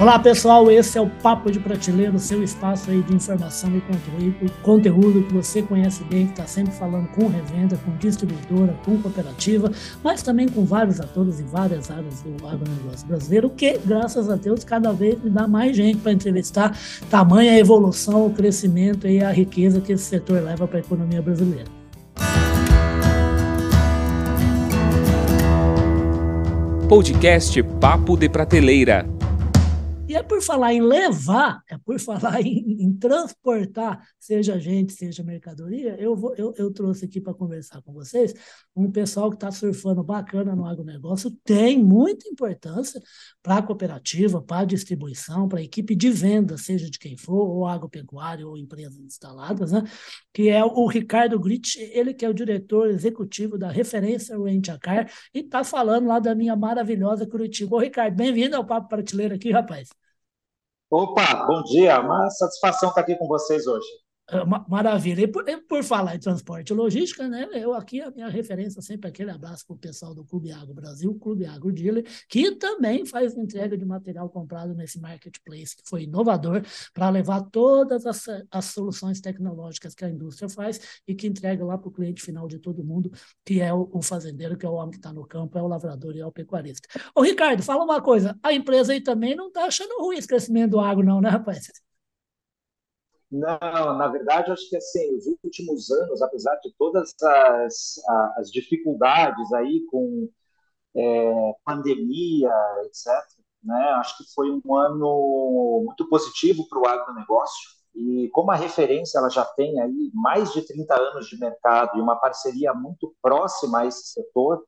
Olá pessoal, esse é o Papo de Prateleira, o seu espaço aí de informação e conteúdo, conteúdo que você conhece bem, que está sempre falando com revenda, com distribuidora, com cooperativa, mas também com vários atores em várias áreas do agronegócio brasileiro, que, graças a Deus, cada vez me dá mais gente para entrevistar, tamanha evolução, o crescimento e a riqueza que esse setor leva para a economia brasileira. Podcast Papo de Prateleira é por falar em levar, é por falar em, em transportar, seja gente, seja mercadoria, eu, vou, eu, eu trouxe aqui para conversar com vocês um pessoal que está surfando bacana no agronegócio, tem muita importância para a cooperativa, para a distribuição, para a equipe de venda, seja de quem for, ou agropecuário, ou empresas instaladas, né? que é o Ricardo Grit, ele que é o diretor executivo da Referência Rent a Car, e está falando lá da minha maravilhosa Curitiba. Ô, Ricardo, bem-vindo ao Papo Prateleira aqui, rapaz. Opa, bom dia. Uma satisfação estar aqui com vocês hoje. É, maravilha. E por, por, falar em transporte e logística, né? Eu aqui, a minha referência sempre aquele abraço para o pessoal do Clube Agro Brasil, Clube Agro Dealer, que também faz entrega de material comprado nesse marketplace, que foi inovador para levar todas as, as soluções tecnológicas que a indústria faz e que entrega lá para o cliente final de todo mundo, que é o, o fazendeiro, que é o homem que está no campo, é o lavrador e é o pecuarista. Ô, Ricardo, fala uma coisa: a empresa aí também não está achando ruim esse crescimento do agro, não, né, rapaz? Não, na verdade, acho que assim, os últimos anos, apesar de todas as, as dificuldades aí com é, pandemia, etc., né, acho que foi um ano muito positivo para o agronegócio. E como a referência ela já tem aí mais de 30 anos de mercado e uma parceria muito próxima a esse setor,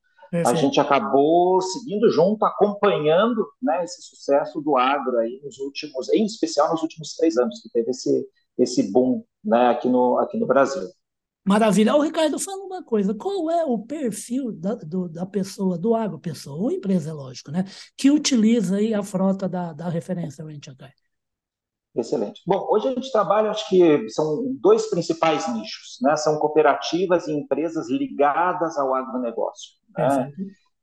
a gente acabou seguindo junto, acompanhando né, esse sucesso do agro aí nos últimos, em especial nos últimos três anos, que teve esse, esse boom né, aqui, no, aqui no Brasil. Maravilha. Ô, Ricardo, fala uma coisa. Qual é o perfil da, do, da pessoa, do agro, pessoa, ou empresa, é lógico, né, que utiliza aí a frota da, da referência Rent a? Excelente. Bom, hoje a gente trabalha, acho que são dois principais nichos, né? São cooperativas e empresas ligadas ao agronegócio. Né?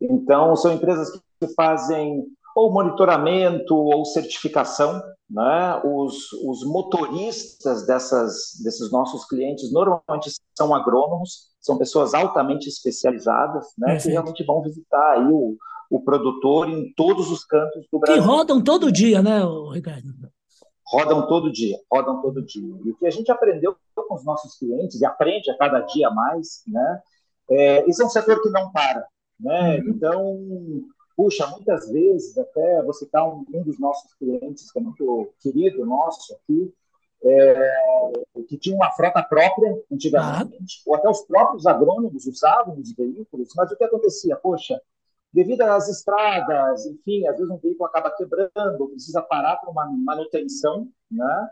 Então, são empresas que fazem ou monitoramento ou certificação. Né? Os, os motoristas dessas, desses nossos clientes normalmente são agrônomos, são pessoas altamente especializadas, né? que realmente vão visitar aí o, o produtor em todos os cantos do Brasil. Que rodam todo dia, né, Ricardo? Rodam todo dia, rodam todo dia. E o que a gente aprendeu com os nossos clientes, e aprende a cada dia mais, né? É, esse é um setor que não para. Né? Uhum. Então, puxa, muitas vezes, até você está um, um, dos nossos clientes, que é muito querido nosso aqui, é, que tinha uma frota própria antigamente, ou até os próprios agrônomos usavam os veículos, mas o que acontecia? Poxa, devido às estradas, enfim, às vezes um veículo acaba quebrando, precisa parar para uma manutenção, né?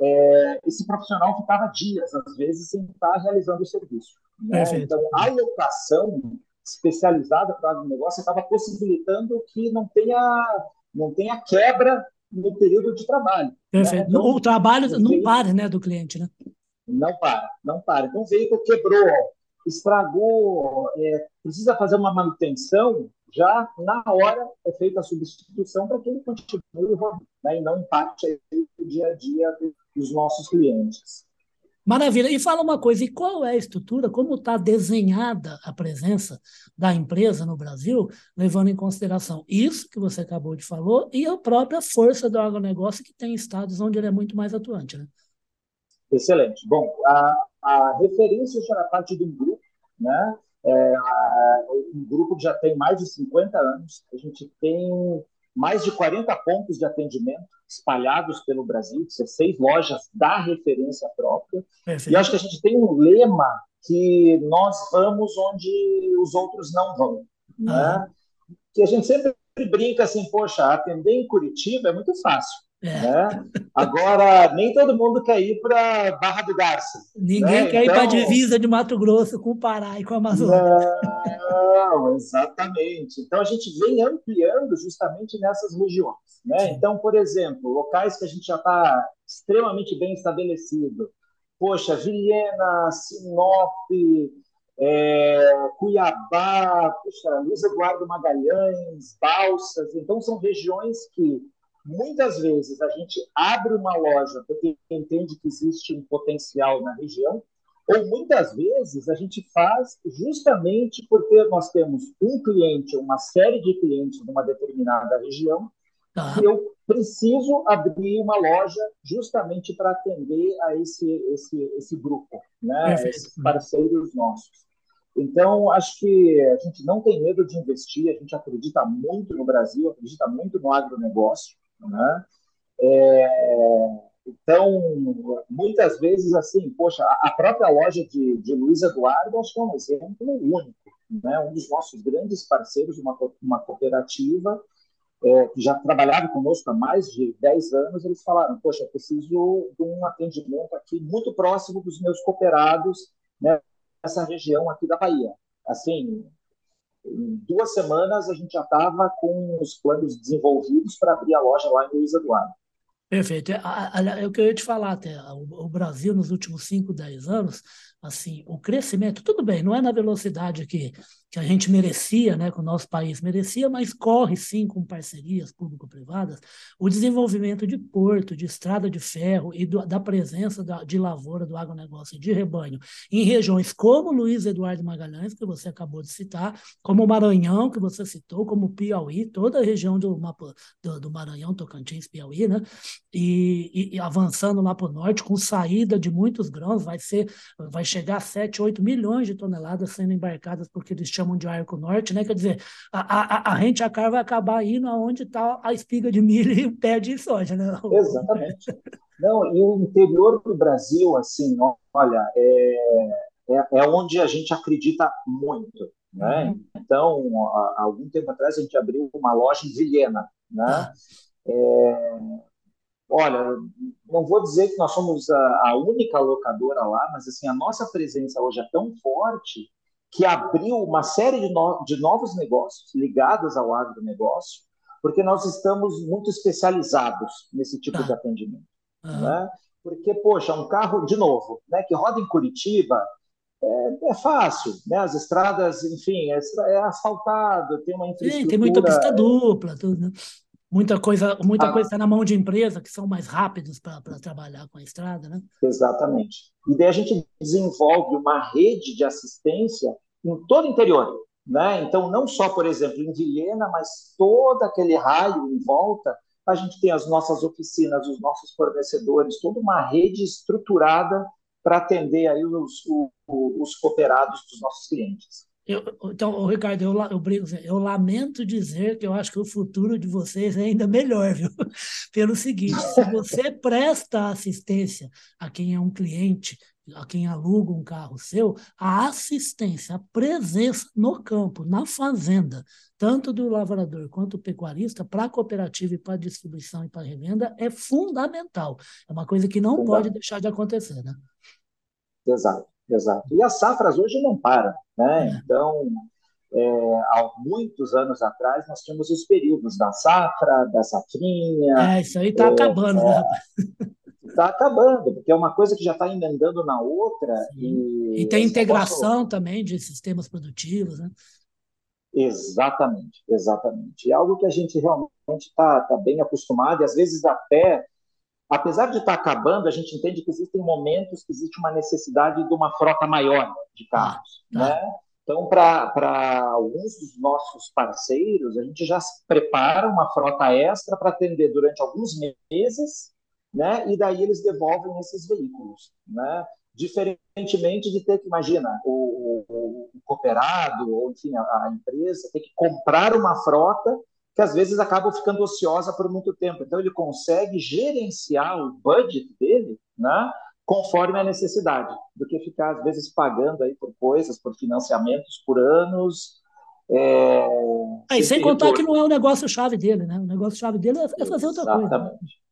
É, esse profissional ficava dias, às vezes, sem estar realizando o serviço. Né? Então, a locação especializada para o agronegócio estava possibilitando que não tenha, não tenha quebra no período de trabalho. Né? Então, o trabalho não veículo, para né, do cliente, né? Não para, não para. Então o veículo quebrou, estragou, é, precisa fazer uma manutenção, já na hora é feita a substituição para que ele continue rodando né, e não impacte o dia a dia dos nossos clientes. Maravilha. E fala uma coisa, e qual é a estrutura, como está desenhada a presença da empresa no Brasil, levando em consideração isso que você acabou de falar e a própria força do agronegócio que tem estados onde ele é muito mais atuante, né? Excelente. Bom, a, a referência já é parte de um grupo, né? É, um grupo que já tem mais de 50 anos. A gente tem mais de 40 pontos de atendimento espalhados pelo Brasil, 16 lojas da referência própria. É, e acho que a gente tem um lema que nós vamos onde os outros não vão. Né? Que a gente sempre brinca assim, poxa, atender em Curitiba é muito fácil. É. Né? Agora, nem todo mundo quer ir para Barra do Garça. Ninguém né? quer então... ir para a divisa de Mato Grosso com o Pará e com a Amazônia. Não, exatamente. Então, a gente vem ampliando justamente nessas regiões. Né? Então, por exemplo, locais que a gente já está extremamente bem estabelecido. Poxa, Vilhena, Sinop, é, Cuiabá, puxa, Luiz Eduardo Magalhães, Balsas. Então, são regiões que muitas vezes a gente abre uma loja porque entende que existe um potencial na região, ou muitas vezes a gente faz justamente porque nós temos um cliente, uma série de clientes numa determinada região, tá. e eu preciso abrir uma loja justamente para atender a esse, esse, esse grupo, né? esses parceiros nossos. Então, acho que a gente não tem medo de investir, a gente acredita muito no Brasil, acredita muito no agronegócio. Né? É, então, muitas vezes, assim, poxa, a própria loja de, de Luiz Eduardo, acho que é um exemplo único. Né? Um dos nossos grandes parceiros, uma, uma cooperativa, é, que já trabalhava conosco há mais de 10 anos, eles falaram, poxa, preciso de um atendimento aqui muito próximo dos meus cooperados, né? essa região aqui da Bahia. Assim, em duas semanas a gente já estava com os planos desenvolvidos para abrir a loja lá em Luiz Eduardo. Perfeito. É, é, o que eu ia te falar até. O Brasil, nos últimos 5, 10 anos, assim, o crescimento, tudo bem, não é na velocidade que, que a gente merecia, né, que o nosso país merecia, mas corre sim com parcerias público-privadas, o desenvolvimento de porto, de estrada de ferro e do, da presença da, de lavoura do agronegócio de rebanho em regiões como Luiz Eduardo Magalhães, que você acabou de citar, como o Maranhão, que você citou, como Piauí, toda a região do, do, do Maranhão, Tocantins, Piauí, né, e, e, e avançando lá para o norte, com saída de muitos grãos, vai ser, vai chegar a 7, 8 milhões de toneladas sendo embarcadas porque eles chamam de arco norte, né? Quer dizer, a, a, a rente a car vai acabar indo aonde está a espiga de milho e o pé de soja, né? Exatamente. Não, e o interior do Brasil, assim, olha, é, é, é onde a gente acredita muito, né? Uhum. Então, há, algum tempo atrás a gente abriu uma loja em Vilhena, né? Ah. É, Olha, não vou dizer que nós somos a, a, única locadora lá, mas assim a nossa presença hoje é tão forte que abriu uma série de, no, de novos negócios ligados ao agronegócio, porque nós estamos muito especializados nesse tipo de tá. atendimento. Uhum. Né? Porque, poxa, um carro, de novo, né, que roda em Curitiba, é, é, fácil, né? As estradas, enfim, é, é asfaltado, tem uma infraestrutura... Sim, tem muita pista dupla, tudo, né? Muita coisa muita ah, coisa está na mão de empresas que são mais rápidos para trabalhar com a estrada, né? Exatamente. E daí a gente desenvolve uma rede de assistência em todo o interior. Né? Então, não só, por exemplo, em Vilhena, mas todo aquele raio em volta, a gente tem as nossas oficinas, os nossos fornecedores, toda uma rede estruturada para atender aí os, os, os cooperados dos nossos clientes. Eu, então, Ricardo, eu, eu brigo, eu lamento dizer que eu acho que o futuro de vocês é ainda melhor, viu? Pelo seguinte, se você presta assistência a quem é um cliente, a quem aluga um carro seu, a assistência, a presença no campo, na fazenda, tanto do lavrador quanto do pecuarista, para a cooperativa e para a distribuição e para a revenda, é fundamental. É uma coisa que não pode deixar de acontecer, né? Exato. Exato. E as safras hoje não param, né? É. Então, é, há muitos anos atrás, nós tínhamos os períodos da safra, da safrinha. É, isso aí está é, acabando, né, Está acabando, porque é uma coisa que já está emendando na outra. E, e, tem integração posso... também de sistemas produtivos, né? Exatamente, exatamente. É algo que a gente realmente está tá bem acostumado, e às vezes até apesar de estar acabando, a gente entende que existem momentos que existe uma necessidade de uma frota maior de carros, ah, né? Então, para alguns dos nossos parceiros, a gente já prepara uma frota extra para atender durante alguns meses, né? E daí eles devolvem esses veículos, né? Diferentemente de ter que, imagina, o, o, o cooperado, ou enfim, a, a empresa, ter que comprar uma frota que às vezes acaba ficando ociosa por muito tempo. Então, ele consegue gerenciar o budget dele né, conforme a necessidade, do que ficar, às vezes, pagando aí por coisas, por financiamentos por anos. É, é, sem contar que não é o negócio-chave dele, né? O negócio-chave dele é fazer outra coisa. Exatamente.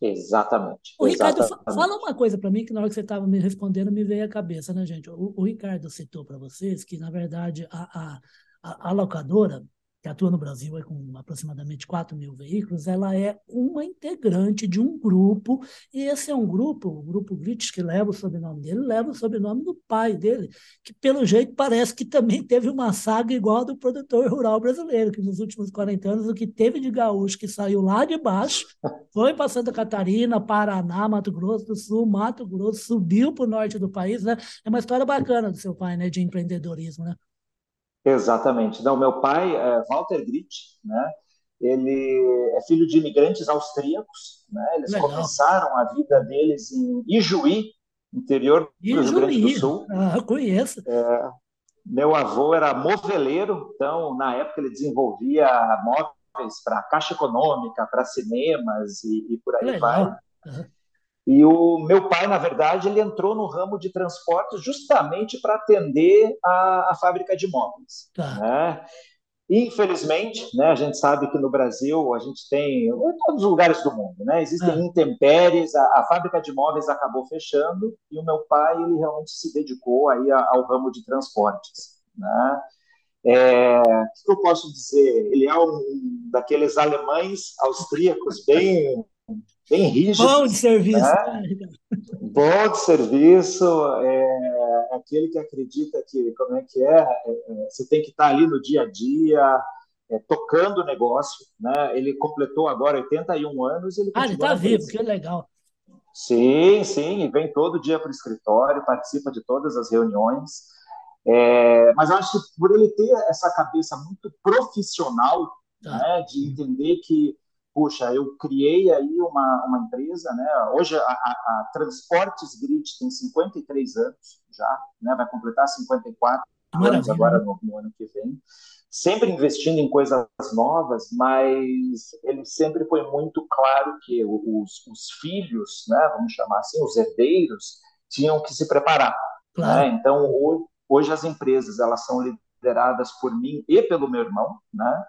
Exatamente. O Ricardo, Exatamente. fala uma coisa para mim que na hora que você estava me respondendo me veio à cabeça, né, gente? O, o Ricardo citou para vocês que, na verdade, a, a, a, a locadora que atua no Brasil é com aproximadamente 4 mil veículos, ela é uma integrante de um grupo, e esse é um grupo, o grupo Grit, que leva o sobrenome dele, leva o sobrenome do pai dele, que pelo jeito parece que também teve uma saga igual a do produtor rural brasileiro, que nos últimos 40 anos o que teve de gaúcho que saiu lá de baixo, foi para Santa Catarina, Paraná, Mato Grosso do Sul, Mato Grosso, subiu para o norte do país, né? É uma história bacana do seu pai, né, de empreendedorismo, né? Exatamente. Não, meu pai, é Walter Gritt, né? Ele é filho de imigrantes austríacos, né? Eles Legal. começaram a vida deles em Ijuí, interior Ijuí. do Rio Grande do Sul. Ah, conheço. É, meu avô era moveleiro, então na época ele desenvolvia móveis para caixa econômica, para cinemas e, e, por aí Legal. vai. Uhum. E o meu pai, na verdade, ele entrou no ramo de transportes justamente para atender a, a, fábrica de móveis. Tá. Né? Infelizmente, né, a gente sabe que no Brasil a gente tem, em todos os lugares do mundo, né, existem é. intempéries, a, a, fábrica de móveis acabou fechando e o meu pai ele realmente se dedicou aí ao ramo de transportes. Né? É, o que eu posso dizer? Ele é um daqueles alemães austríacos bem bem rígido. Bom de serviço. Né? Bom de serviço, é, aquele que acredita que, como é que é, é, é você tem que estar ali no dia a dia, é, tocando o negócio, né? Ele completou agora 81 anos. Ele ah, ele está vivo, que legal. Sim, sim, vem todo dia para o escritório, participa de todas as reuniões. É, mas acho que por ele ter essa cabeça muito profissional, tá. né, de entender que puxa, eu criei aí uma, uma empresa, né? Hoje a, a, Transportes Grid tem 53 anos já, né? Vai completar 54 Maravilha. anos agora no, no, ano que vem. Sempre investindo em coisas novas, mas ele sempre foi muito claro que os, os filhos, né? Vamos chamar assim, os herdeiros, tinham que se preparar. Claro. Né? Então hoje, hoje as empresas elas são lideradas por mim e pelo meu irmão, né?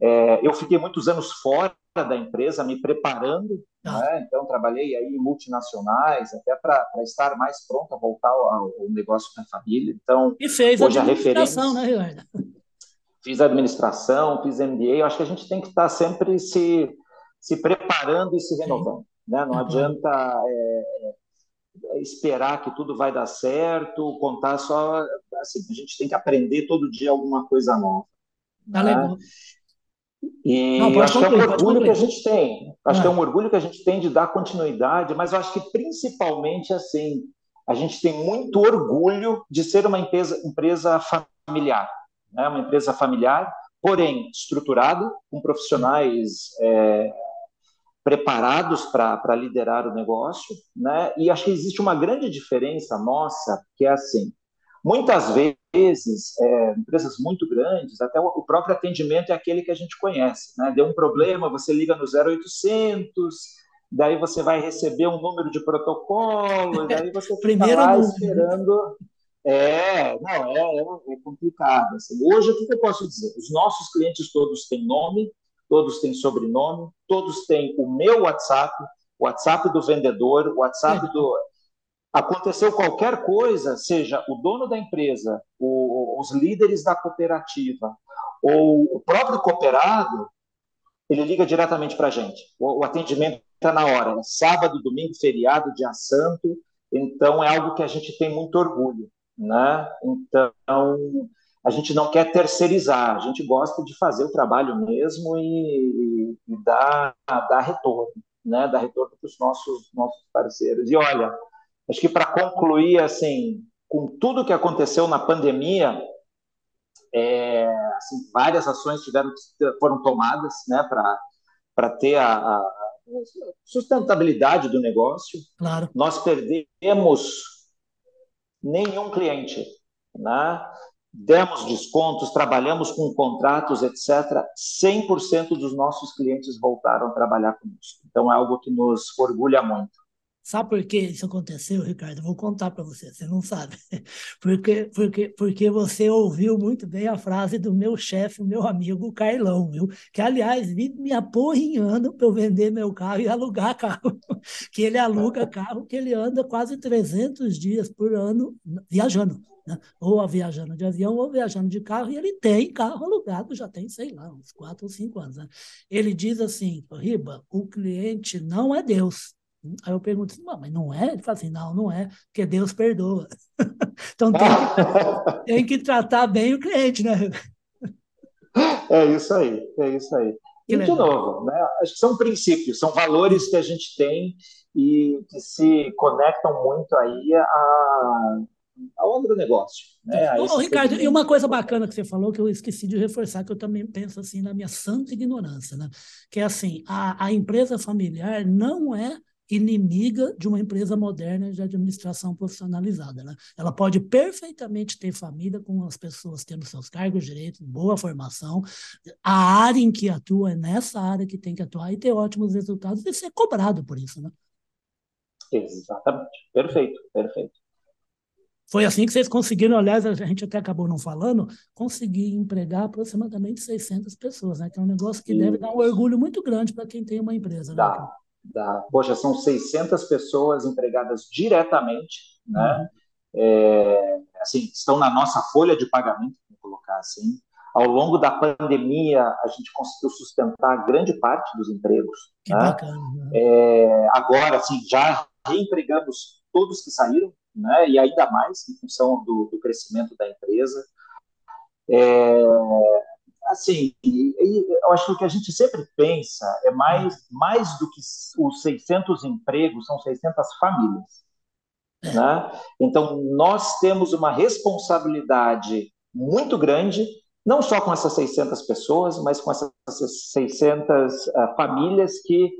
É, eu fiquei muitos anos fora da empresa, me preparando, ah. né? então trabalhei aí em multinacionais, até para estar mais pronto a voltar ao, ao, negócio com a família. Então, e fez hoje a administração, né, Ricardo? Fiz administração, fiz MBA, eu acho que a gente tem que estar sempre se, se preparando e se renovando. Né? Não uhum. adianta é, esperar que tudo vai dar certo, contar só. Assim, a gente tem que aprender todo dia alguma coisa nova. Tá né? E Não, acho que é um orgulho que a gente tem. Acho ah. que é um orgulho que a gente tem de dar continuidade, mas eu acho que principalmente assim, a gente tem muito orgulho de ser uma empresa, empresa familiar, né? uma empresa familiar, porém estruturada, com profissionais é, preparados para liderar o negócio, né? E acho que existe uma grande diferença nossa, que é assim, Muitas vezes, é, empresas muito grandes, até o, próprio atendimento é aquele que a gente conhece. Né? Deu um problema, você liga no 0800, daí você vai receber um número de protocolo, daí você fica lá número. esperando. É, não, é, é, é complicado. Assim. Hoje, o que eu posso dizer? Os nossos clientes todos têm nome, todos têm sobrenome, todos têm o meu WhatsApp, o WhatsApp do vendedor, o WhatsApp é. do aconteceu qualquer coisa, seja o dono da empresa, o, os líderes da cooperativa ou o próprio cooperado, ele liga diretamente para a gente. O, o atendimento está na hora, né? sábado, domingo, feriado, dia santo. Então é algo que a gente tem muito orgulho, né? Então a gente não quer terceirizar, a gente gosta de fazer o trabalho mesmo e, e, e dar, dar retorno, né? Dar retorno para os nossos nossos parceiros. E olha, Acho que para concluir, assim, com tudo que aconteceu na pandemia, é, assim, várias ações tiveram, foram tomadas né, para ter a, a, sustentabilidade do negócio. Claro. Nós perdemos nenhum cliente. Né? Demos descontos, trabalhamos com contratos, etc. 100% dos nossos clientes voltaram a trabalhar conosco. Então, é algo que nos orgulha muito. Sabe por que isso aconteceu, Ricardo? Eu vou contar para você, você não sabe. Porque, porque, porque você ouviu muito bem a frase do meu chefe, meu amigo Carlão, viu? Que, aliás, vive me aporrinhando para eu vender meu carro e alugar carro. Que ele aluga carro, que ele anda quase 300 dias por ano viajando. Né? Ou viajando de avião ou viajando de carro, e ele tem carro alugado, já tem, sei lá, uns quatro ou cinco anos. Né? Ele diz assim, Riba, o cliente não é Deus, Aí eu pergunto mas não é? Ele fala assim, não, não é, porque Deus perdoa. então tem que, tem que, tratar bem o cliente, né? É isso aí, é isso aí. Que e legal. de novo, né, acho que são princípios, são valores que a gente tem e que se conectam muito aí a, ao agronegócio. Né? Ô, Ricardo, e uma coisa bacana que você falou, que eu esqueci de reforçar, que eu também penso assim na minha santa ignorância, né? que é assim, a, a empresa familiar não é inimiga de uma empresa moderna de administração profissionalizada. Né? Ela pode perfeitamente ter família com as pessoas tendo seus cargos, direitos, boa formação. A área em que atua é nessa área que tem que atuar e ter ótimos resultados e ser cobrado por isso. Né? Exatamente. Perfeito, perfeito. Foi assim que vocês conseguiram, aliás, a gente até acabou não falando, conseguir empregar aproximadamente 600 pessoas, né? Que é um negócio que Isso. deve dar um orgulho muito grande para quem tem uma empresa. Né? Dá, né? Da, poxa, são 600 pessoas empregadas diretamente, né? Uhum. É, assim, estão na nossa folha de pagamento, vou colocar assim. Ao longo da pandemia, a gente conseguiu sustentar grande parte dos empregos. Que né? bacana. Né? É, agora, assim, já reempregamos todos que saíram, né? E ainda mais em função do, do crescimento da empresa. É, assim, eu acho que o que a gente sempre pensa é mais, mais do que os 600 empregos, são 600 famílias. Né? Então, nós temos uma responsabilidade muito grande, não só com essas 600 pessoas, mas com essas 600 uh, ah, famílias que,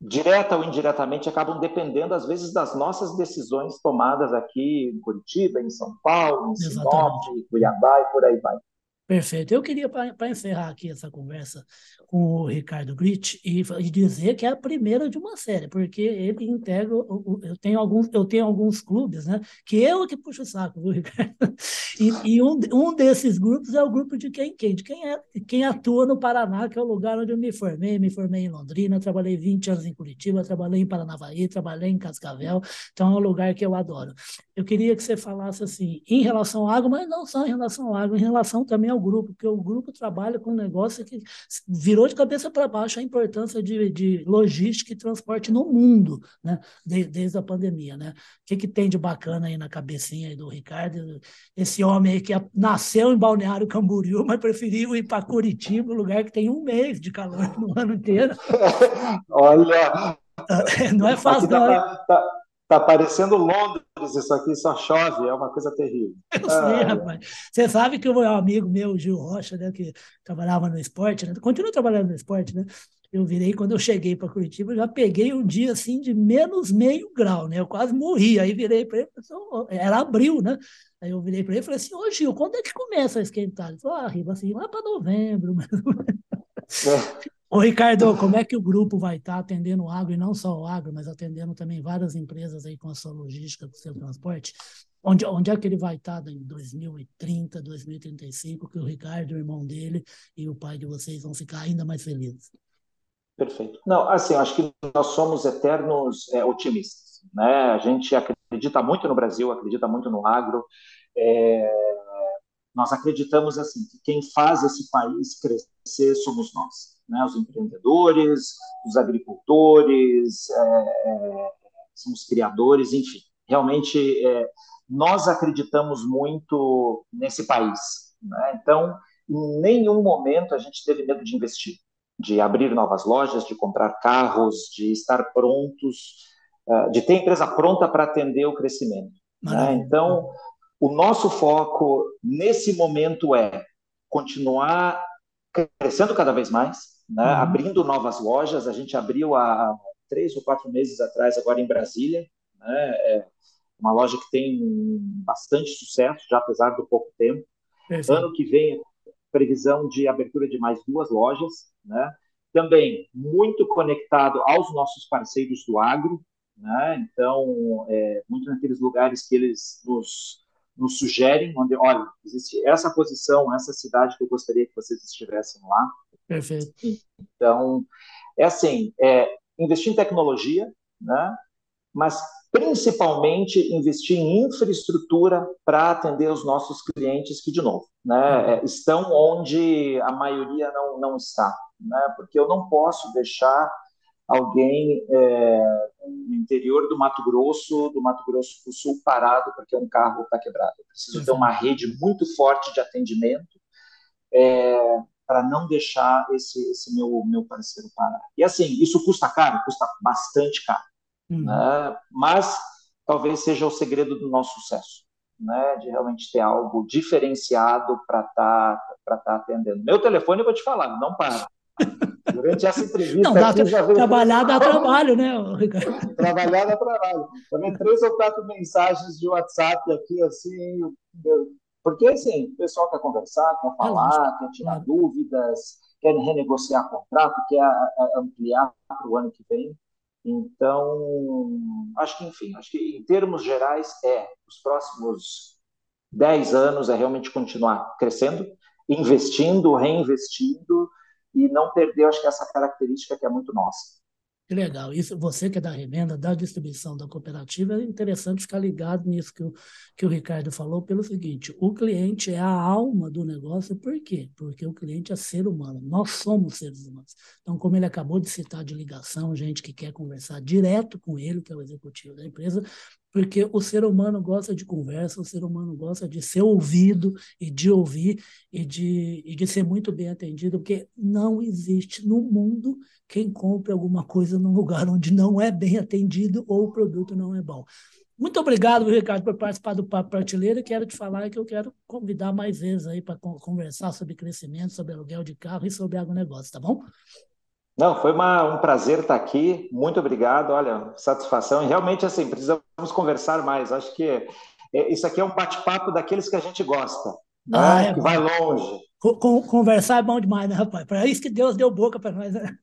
direta ou indiretamente, acabam dependendo, às vezes, das nossas decisões tomadas aqui em Curitiba, em São Paulo, em Sinop, em Cuiabá e por aí vai. Perfeito. Eu queria, para encerrar aqui essa conversa com o Ricardo Grit, e, e, dizer que é a primeira de uma série, porque ele integra. Eu tenho alguns, eu tenho alguns clubes, né? Que eu que puxo o saco, viu, Ricardo? E, e um, um desses grupos é o grupo de quem, quem? De quem, é, quem atua no Paraná, que é o lugar onde eu me formei. Me formei em Londrina, trabalhei 20 anos em Curitiba, trabalhei em Paranavaí, trabalhei em Cascavel. Então é um lugar que eu adoro. Eu queria que você falasse assim, em relação ao agro, mas não só em relação ao agro, em relação também ao o grupo, porque o grupo trabalha com um negócio que virou de cabeça para baixo a importância de, de logística e transporte no mundo, né? De, desde a pandemia. Né? O que, que tem de bacana aí na cabecinha aí do Ricardo? Esse homem aí que nasceu em Balneário Camboriú, mas preferiu ir para Curitiba, lugar que tem um mês de calor no ano inteiro. Olha! Não é fácil, tá, não. Tá, Tá parecendo Londres, isso aqui só chove, é uma coisa terrível. Eu sei, ah, rapaz. Você sabe que o meu amigo meu, Gil Rocha, né, que trabalhava no esporte, né, continua trabalhando no esporte, né? Eu virei, quando eu cheguei para Curitiba, eu já peguei um dia assim de menos meio grau, né? Eu quase morri. Aí virei para ele, era abril, né? Aí eu virei para ele e falei assim: Ô Gil, quando é que começa a esquentar? Ele falou: Ah, Riba, assim, lá para novembro. É. Ô, Ricardo, como é que o grupo vai estar atendendo o agro, e não só o agro, mas atendendo também várias empresas aí com a sua logística, com o seu transporte? Onde, onde é que ele vai estar em 2030, 2035, que o Ricardo, o irmão dele e o pai de vocês vão ficar ainda mais felizes? Perfeito. Não, assim, acho que nós somos eternos é, otimistas, né? A gente acredita muito no Brasil, acredita muito no agro, é, nós acreditamos assim que quem faz esse país crescer somos nós né, os empreendedores, os agricultores, é, é, os criadores, enfim. Realmente, é, nós acreditamos muito nesse país. Né? Então, em nenhum momento a gente teve medo de investir, de abrir novas lojas, de comprar carros, de estar prontos, é, de ter empresa pronta para atender o crescimento. Né? Então, o nosso foco nesse momento é continuar crescendo cada vez mais, né? Uhum. abrindo novas lojas. A gente abriu há três ou quatro meses atrás, agora em Brasília, né? é uma loja que tem bastante sucesso, já apesar do pouco tempo. Ano que vem, previsão de abertura de mais duas lojas. Né? Também muito conectado aos nossos parceiros do agro. né? Então, é, muito naqueles lugares que eles nos, nos sugerem, onde, olha, existe essa posição, essa cidade que eu gostaria que vocês estivessem lá. Perfeito. Então, é assim, é, investir em tecnologia, né? Mas principalmente investir em infraestrutura para atender os nossos clientes que, de novo, né, é, estão onde a maioria não, não está, né? Porque eu não posso deixar alguém é, no interior do Mato Grosso, do Mato Grosso do Sul, parado porque um carro está quebrado. Eu preciso ter uma rede muito forte de atendimento é, para não deixar esse, esse meu, meu parceiro parar. E assim, isso custa caro? Custa bastante caro. Uhum. Né? Mas talvez seja o segredo do nosso sucesso. Né, de realmente ter algo diferenciado para estar tá, tá atendendo. Meu telefone, eu vou te falar, não para. Durante essa entrevista. Não, dá, aqui, veio trabalhar dá trabalho, né, Ricardo? trabalhar dá trabalho. Também três ou quatro mensagens de WhatsApp aqui, assim, porque assim, o pessoal quer conversar, quer falar, quer tirar dúvidas, quer renegociar contrato, quer ampliar para o ano que vem. Então, acho que, enfim, acho que em termos gerais é os próximos 10 anos é realmente continuar crescendo, investindo, reinvestindo e não perder, acho que, essa característica que é muito nossa. Que legal. Isso, você que é da revenda, da distribuição da cooperativa, é interessante ficar ligado nisso que o, que o Ricardo falou, pelo seguinte: o cliente é a alma do negócio, por quê? Porque o cliente é ser humano, nós somos seres humanos. Então, como ele acabou de citar de ligação, gente que quer conversar direto com ele, que é o executivo da empresa, porque o ser humano gosta de conversa, o ser humano gosta de ser ouvido e de ouvir e de, e de ser muito bem atendido, porque não existe no mundo quem compre alguma coisa num lugar onde não é bem atendido ou o produto não é bom. Muito obrigado, Ricardo, por participar do Papo Prateleira. Quero te falar que eu quero convidar mais vezes aí para conversar sobre crescimento, sobre aluguel de carro e sobre agronegócio, tá bom? Não, foi uma, um prazer estar aqui. Muito obrigado. Olha, satisfação. E realmente, assim, precisamos conversar mais. Acho que é, isso aqui é um bate-papo daqueles que a gente gosta, né? ah, é que vai longe. Conversar é bom demais, né, rapaz? Para isso que Deus deu boca para nós. Né?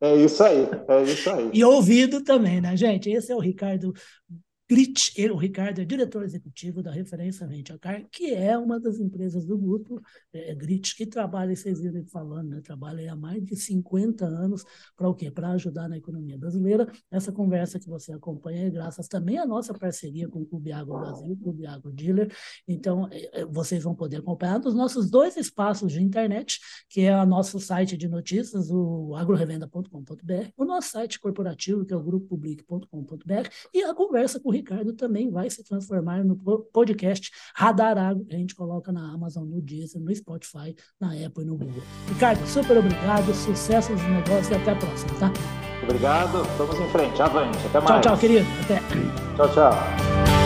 É isso aí, é isso aí. E ouvido também, né, gente? Esse é o Ricardo Ele, o Ricardo é diretor executivo da Referência Venture que é uma das empresas do grupo é, Grit, que trabalha, vocês viram falando, né, trabalha há mais de 50 anos para o quê? Para ajudar na economia brasileira. Essa conversa que você acompanha é graças também à nossa parceria com o Clube Agro Brasil, Clube Agro Dealer. Então, é, é, vocês vão poder acompanhar nos nossos dois espaços de internet, que é o nosso site de notícias, o agrorevenda.com.br, o nosso site corporativo, que é o grupopublic.com.br, e a conversa com o Ricardo também vai se transformar no podcast Radar Agro, que a gente coloca na Amazon, no Deezer, no Spotify, na Apple e no Google. Ricardo, super obrigado, sucesso nos negócios e até a próxima, tá? Obrigado, vamos em frente, avante, até mais. Tchau, tchau, querido, até. Tchau, tchau.